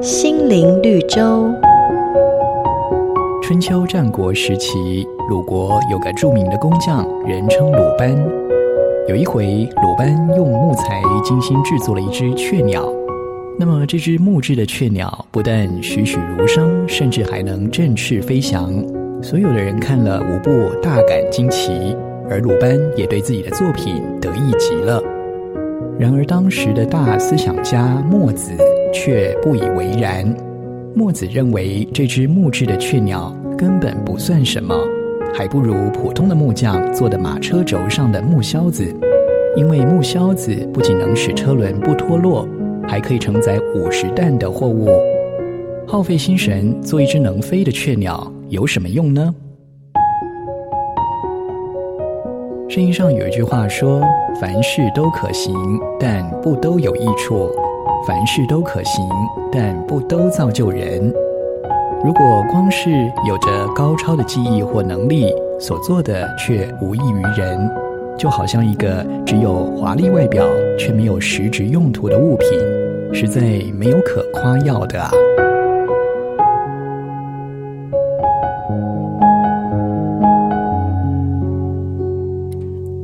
心灵绿洲。春秋战国时期，鲁国有个著名的工匠，人称鲁班。有一回，鲁班用木材精心制作了一只雀鸟。那么，这只木质的雀鸟不但栩栩如生，甚至还能振翅飞翔。所有的人看了，无不大感惊奇。而鲁班也对自己的作品得意极了。然而，当时的大思想家墨子却不以为然。墨子认为这只木质的雀鸟根本不算什么，还不如普通的木匠做的马车轴上的木销子。因为木销子不仅能使车轮不脱落，还可以承载五十担的货物。耗费心神做一只能飞的雀鸟有什么用呢？圣经上有一句话说：“凡事都可行，但不都有益处；凡事都可行，但不都造就人。如果光是有着高超的技艺或能力，所做的却无益于人，就好像一个只有华丽外表却没有实质用途的物品，实在没有可夸耀的啊。”